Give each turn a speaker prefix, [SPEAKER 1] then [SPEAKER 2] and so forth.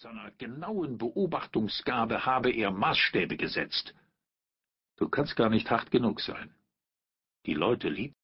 [SPEAKER 1] seiner genauen Beobachtungsgabe habe er Maßstäbe gesetzt. Du kannst gar nicht hart genug sein. Die Leute liebten